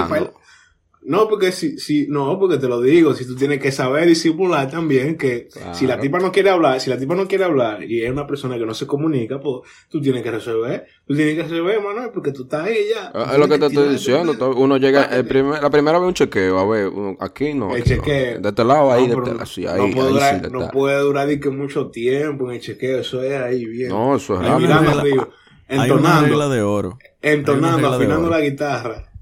no, porque si, si, no, porque te lo digo, si tú tienes que saber disimular también que si la tipa no quiere hablar, si la tipa no quiere hablar y es una persona que no se comunica, pues tú tienes que resolver, tú tienes que resolver, Manuel, porque tú estás ahí ya. Ah, es lo que te estoy diciendo, uno llega, el primer, la primera vez un chequeo, a ver, aquí no. El chequeo. De este lado, ahí, de este sí, ahí, no puede durar, no puede durar que mucho tiempo en el chequeo, eso es ahí bien. No, eso es ahí mirando arriba, entonando, hay una regla de oro. Entonando, afinando la guitarra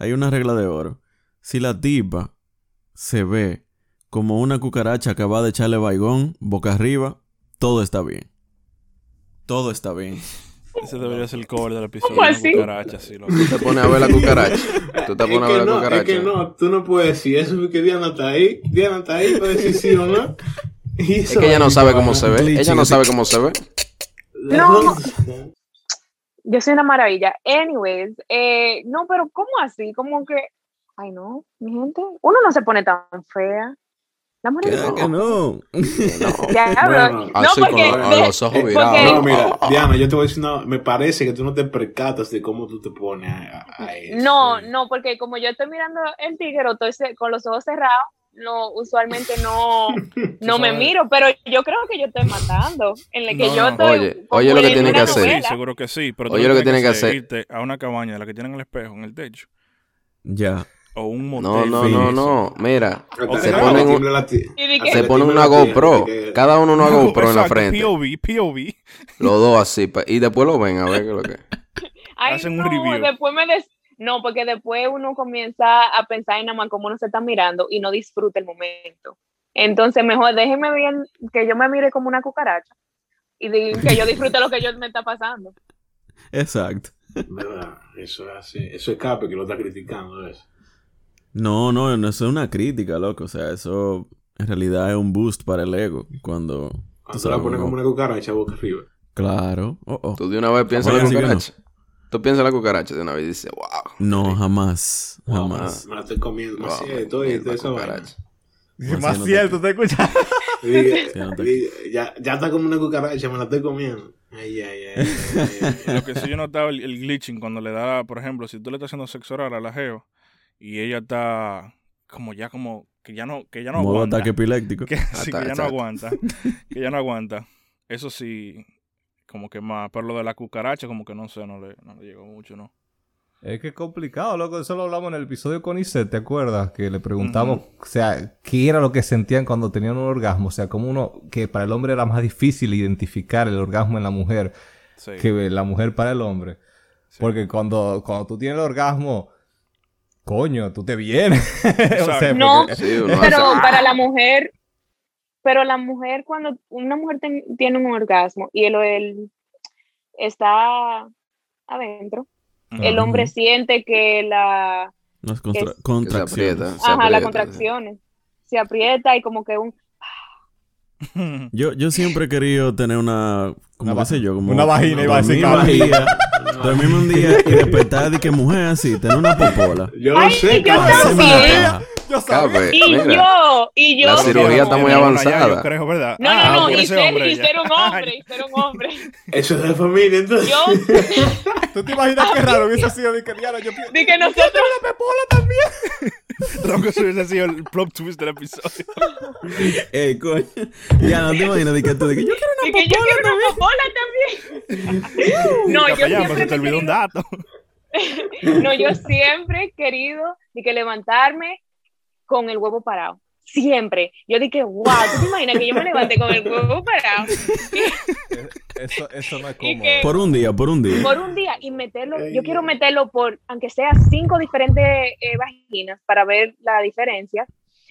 hay una regla de oro. Si la tipa se ve como una cucaracha que va de echarle baigón boca arriba, todo está bien. Todo está bien. *laughs* Ese debería ser el cover del episodio de la cucaracha, sí, Tú te pones a ver la cucaracha. Tú te pones a ver la cucaracha. Es que no, tú no puedes decir eso porque Diana está ahí. Diana está ahí para decir sí o no. *laughs* es que ella no sabe cómo se ve. Ella no sabe cómo se ve. No. Yo soy una maravilla. Anyways, eh, no, pero ¿cómo así? Como que, ay no, mi gente, uno no se pone tan fea. La mujer no. Que no. *laughs* Ya, no, no, porque, los ojos porque, No, mira, Diana, yo te voy a decir, no, me parece que tú no te percatas de cómo tú te pones a, eso. No, no, porque como yo estoy mirando el tigre, estoy con los ojos cerrados, no, usualmente no, *laughs* no me miro, pero yo creo que yo estoy matando. En el que yo estoy. Oye, oye lo que tiene que hacer. seguro que sí, pero oye lo que tiene que hacer. Irte a una cabaña, la que tienen el espejo en el techo. Ya. O un motel. No, no, no, no. Mira, se ponen, un, se ponen una GoPro. Cada uno una *laughs* GoPro en la frente. POV, POV. Los dos así. Y después lo ven a ver qué es lo que. Hacen un review. Después me des no, porque después uno comienza a pensar en nada más cómo uno se está mirando y no disfruta el momento. Entonces, mejor déjeme bien que yo me mire como una cucaracha y *laughs* que yo disfrute lo que yo me está pasando. Exacto. Eso es así. Eso es Cape que lo está criticando. ¿ves? No, no, no es una crítica, loco. O sea, eso en realidad es un boost para el ego. Cuando. Cuando la pones como una cucaracha boca arriba. Claro. Oh, oh. Tú de una vez piensas en la cucaracha. Tú piensas en la cucaracha de una vez y dices, wow. No, jamás. Jamás. Me la estoy comiendo. Más cierto, y eso. Más cierto, ¿te escuchas? *laughs* ya, ya está como una cucaracha, me la estoy comiendo. Ay, ay, ay. Lo que sí yo notaba el, el glitching cuando le da, por ejemplo, si tú le estás haciendo sexo oral a la geo y ella está como ya como que ya no que ya no Modo aguanta. ataque epiléptico. Que, *laughs* sí, que ya no aguanta. que ya no aguanta. Eso sí, como que más. Pero lo de la cucaracha, como que no sé, no le, no le llegó mucho, ¿no? Es que es complicado, loco. Eso lo hablamos en el episodio con Iset, ¿te acuerdas? Que le preguntamos, o sea, qué era lo que sentían cuando tenían un orgasmo. O sea, como uno, que para el hombre era más difícil identificar el orgasmo en la mujer que la mujer para el hombre. Porque cuando, cuando tú tienes el orgasmo, coño, tú te vienes. *laughs* no, pero *laughs* para la mujer, pero la mujer, cuando una mujer tiene un orgasmo y él está adentro, el hombre siente que la... Las contracciones. ajá, las contracciones. Se aprieta y como que un... *laughs* yo, yo siempre he querido tener una... Como qué sé yo, como... Una vagina, iba a decir Dormirme *laughs* un día y despertar de que mujer así, tener una popola. Yo lo sé, yo también. *laughs* Yo sabía. Y yo, y yo. La cirugía está muy avanzada. yo creo, ¿verdad? No, no, no, y, ser, hombre, y ser un hombre, y ser un hombre. Eso es de familia, entonces. Yo. *laughs* ¿Tú te imaginas qué raro hubiese sido de que Diana, yo De que nosotros. la pepola también. *laughs* Ronco hubiese sido el plot twist del episodio. Ey, coño. Ya no te imaginas de que tú, de que yo quiero una de que yo quiero una popola también. no, yo siempre se te olvidó un dato. no, yo siempre he querido de que levantarme con el huevo parado. Siempre. Yo dije, wow, ¿tú te imaginas que yo me levante con el huevo parado? *laughs* eso, eso no es cómodo. por un día, por un día. Por un día y meterlo, yo quiero meterlo por, aunque sea cinco diferentes eh, vaginas para ver la diferencia.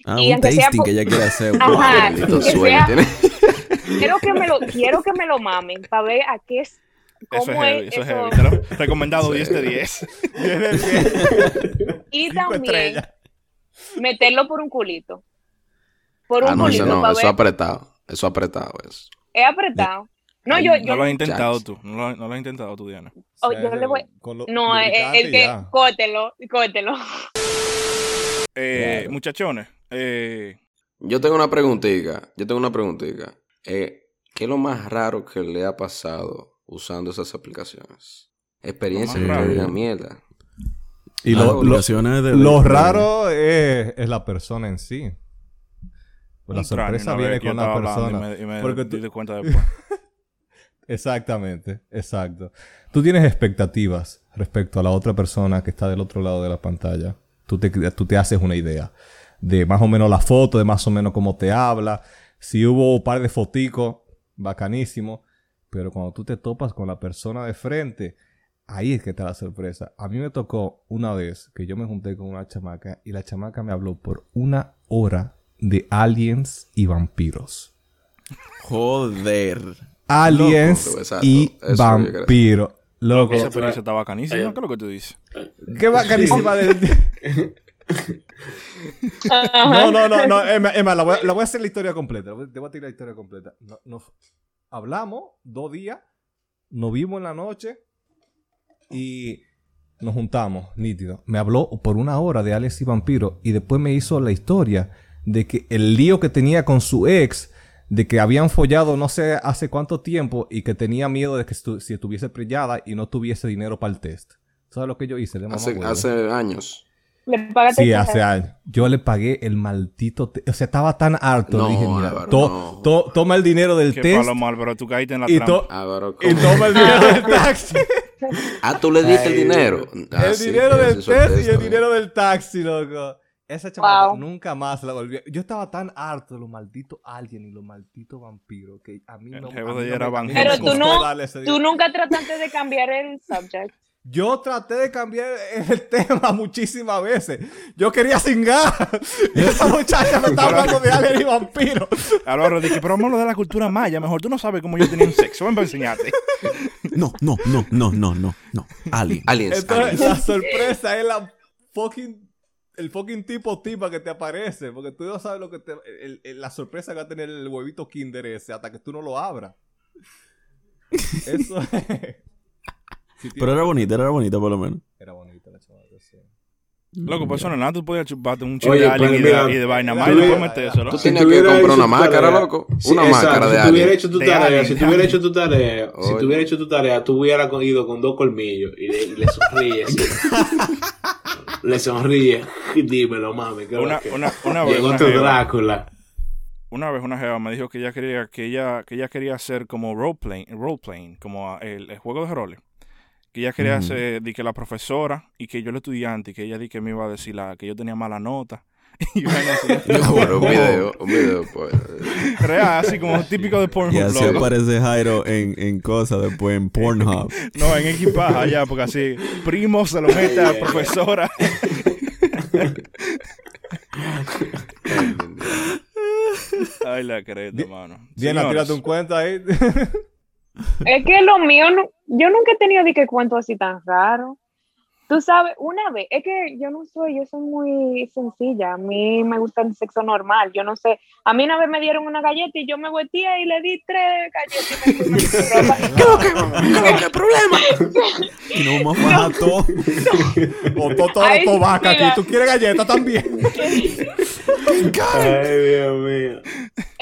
Ah, y un tasting que ella quiere hacer. Ajá, *laughs* quiero que me lo, quiero que me lo mamen para ver a qué es eso es, eso, es heavy. Recomendado 10 de 10. *laughs* y también meterlo por un culito. Por un ah, no, culito. Eso no, eso apretado. Eso apretado es. Es apretado. No, yo, yo, no lo has intentado tú. No lo, no lo, has intentado tú, Diana. Oh, yo le voy. no, el, el que. Cótelo, cótelo. Eh, muchachones. Eh... Yo tengo una preguntita. Yo tengo una preguntita. Eh, ¿Qué es lo más raro que le ha pasado usando esas aplicaciones? Experiencia que diga mierda. Y lo, lo, raro es, es, la persona en sí. Pues la sorpresa viene con la persona. Y me, porque tú... cuenta después. *laughs* Exactamente, exacto. Tú tienes expectativas respecto a la otra persona que está del otro lado de la pantalla. Tú te, tú te haces una idea de más o menos la foto, de más o menos cómo te habla. Si hubo un par de foticos, bacanísimo. Pero cuando tú te topas con la persona de frente, ahí es que está la sorpresa. A mí me tocó una vez que yo me junté con una chamaca y la chamaca me habló por una hora de aliens y vampiros. Joder. Aliens y vampiros. Loco. Esa experiencia está bacanísima. ¿Qué es lo que tú dices? Qué bacanísima de... no, no, no, no, Emma, la, voy, a hacer la historia completa. Te voy a tirar la historia completa. nos hablamos dos días, nos vimos en la noche y nos juntamos, nítido. Me habló por una hora de Alex y Vampiro y después me hizo la historia de que el lío que tenía con su ex, de que habían follado no sé hace cuánto tiempo y que tenía miedo de que si estuviese prellada y no tuviese dinero para el test. ¿Sabes lo que yo hice? hace, hace años. Le pagaste sí, hace años. Yo le pagué el maldito... O sea, estaba tan harto. No, dije, mira, to, to, toma el dinero del Qué test. mal, pero tú caíste en la y. Álvaro, y toma el dinero del *laughs* taxi. ah, tú le diste el dinero. Ah, el sí, dinero del test y el dinero del taxi, loco. Esa chaval nunca más la volví. Yo estaba tan harto de los malditos aliens y los malditos vampiros que a mí no, a mí no me, Pero tú, no, tú nunca trataste de cambiar el subject. Yo traté de cambiar *laughs* el tema muchísimas veces. Yo quería singar. Y *laughs* esa muchacha me estaba hablando de alien y vampiro. Álvaro dije, pero vamos a de la cultura maya. Mejor tú no sabes cómo yo tenía un sexo. Ven para enseñarte. No, no, no, no, no, no, no. Alien. Aliens. Entonces, la sorpresa es la fucking el fucking tipo tipa que te aparece. Porque tú no sabes lo que te. la sorpresa que va a tener el huevito Kinder ese hasta que tú no lo abras. Eso *laughs* es. Pero era bonita, era bonita por lo menos. Era bonita la chaval, sí. Loco, pues eso no nada, tú podías chuparte un chile de alguien y, de, y de vaina más y después metérselo. Tú tenías que comprar una máscara, loco. Una máscara de alguien. Si hecho tu tarea, si tú hubieras hecho tu tarea, si tú hubieras hecho tu tarea, tú hubieras ido con dos colmillos y le, y le sonríes. *laughs* le sonríes. Dímelo, mami. Una, una, una vez. Llegó tu Drácula una vez una jeva me dijo que ella quería que ella que ella quería hacer como role playing, role playing como el, juego de roles que ella quería hacer di que la profesora y que yo el estudiante y que ella di que me iba a decir la que yo tenía mala nota *laughs* y bueno, así, *laughs* un video un video pues. Real así como *laughs* típico de Pornhub y así aparece Jairo en, en cosas después en Pornhub. No en equipaje ya porque así primo se lo mete a la profesora. Ay, la creta, mano. Diana, tírate un cuento ahí. Es que lo mío, yo nunca he tenido de que cuento así tan raro. Tú sabes, una vez, es que yo no soy, yo soy muy sencilla. A mí me gusta el sexo normal. Yo no sé. A mí una vez me dieron una galleta y yo me volteé y le di tres galletas y me *laughs* *laughs* ¿Qué, problema? y no bajar todo. o todo, todo, vaca aquí. ¿Tú quieres galleta también? *laughs* Ay, Dios mío.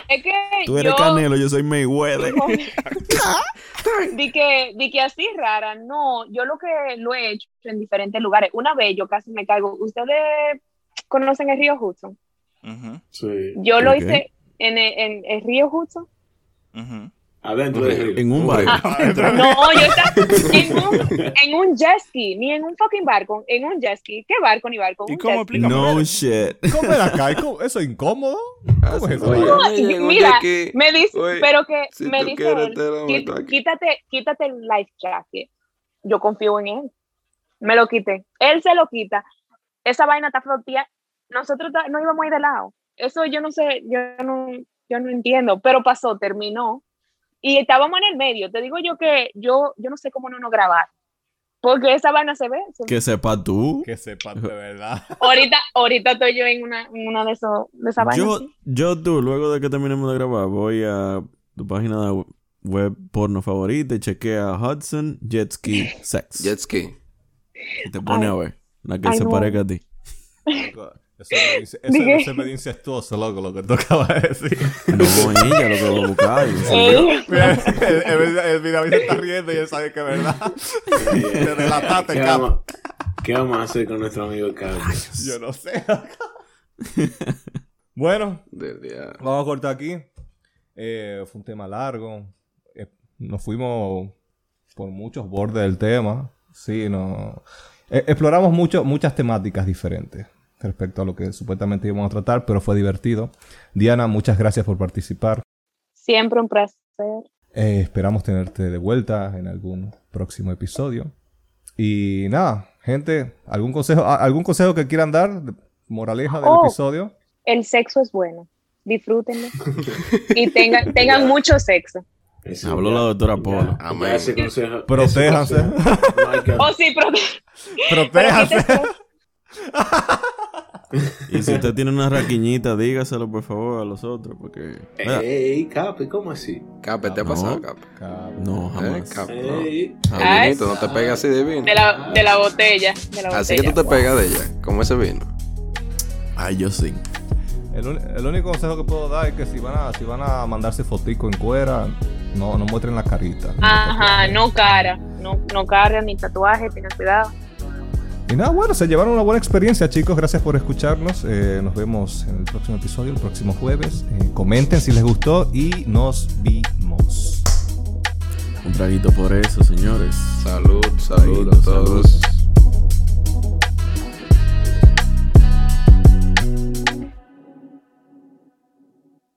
Es que Tú eres Canelo, yo soy Mayweather. *laughs* di que, di que así rara, no, yo lo que lo he hecho en diferentes lugares. Una vez yo casi me caigo. ¿Ustedes conocen el río Hudson? Sí. Yo lo hice en, en, el río Hudson. Adentro de En un barco. *laughs* no, yo estaba en un, *laughs* en un jet ski, ni en un fucking barco, en un jet ski. ¿Qué barco ni barco? ¿Y cómo No shit. ¿Cómo era acá? *laughs* ¿Eso es incómodo? ¿Cómo es eso? No, mira, me dice, pero que me dice, quítate, quítate el life jacket. Yo confío en él. Me lo quité. Él se lo quita. Esa vaina está flotía. Nosotros no íbamos ahí de lado. Eso yo no sé, yo no, yo no entiendo, pero pasó, terminó y estábamos en el medio. Te digo yo que yo, yo no sé cómo no nos grabar. Porque esa vaina se ve. Que sepa tú. Que sepa de verdad. *laughs* ahorita, ahorita estoy yo en una, en una de, esos, de esas vainas. Yo, yo tú, luego de que terminemos de grabar, voy a tu página de web porno favorita y chequea Hudson Jet Ski *laughs* Sex. Jet Ski. Y te pone a ver. La que se parezca a ti. *laughs* Eso, eso no se me incestuoso, loco, lo que tú acabas de decir. No, ella lo que a buscar. *laughs* Mira, el, el, el, se está riendo y él sabe que es verdad. *laughs* Te relataste, ¿Qué, vamos, ¿Qué vamos a hacer con nuestro amigo Carlos? Yo no sé. bueno, vamos a cortar aquí. Eh, fue un tema largo. Eh, nos fuimos por muchos bordes del tema. Sí, no. Eh, exploramos mucho, muchas temáticas diferentes respecto a lo que supuestamente íbamos a tratar, pero fue divertido. Diana, muchas gracias por participar. Siempre un placer. Eh, esperamos tenerte de vuelta en algún próximo episodio. Y nada, gente, ¿algún consejo, algún consejo que quieran dar? Moraleja del oh, episodio. El sexo es bueno. Disfrútenlo. *laughs* y tengan, tengan mucho sexo. Habló la doctora Polo. Protéjanse. oh, sí, *laughs* protéjanse. *laughs* *laughs* y si usted tiene una raquiñita, dígaselo por favor a los otros, porque... Ey, Cape, ¿cómo así? Cape, ¿te ha pasado, Cape? No, jamás. Eh, Cape, no. no te pegas así de vino. De la, de la botella. De la así que tú te pegas de ella, como ese vino. Ay, yo sí. El, el, único consejo que puedo dar es que si van a, si van a mandarse fotico en cuera, no, no muestren la carita. Ajá, no cara. No, no cara ni tatuaje, tengan cuidado. Y nada, bueno, se llevaron una buena experiencia, chicos. Gracias por escucharnos. Eh, nos vemos en el próximo episodio, el próximo jueves. Eh, comenten si les gustó y nos vimos. Un traguito por eso, señores. Salud, salud a todos.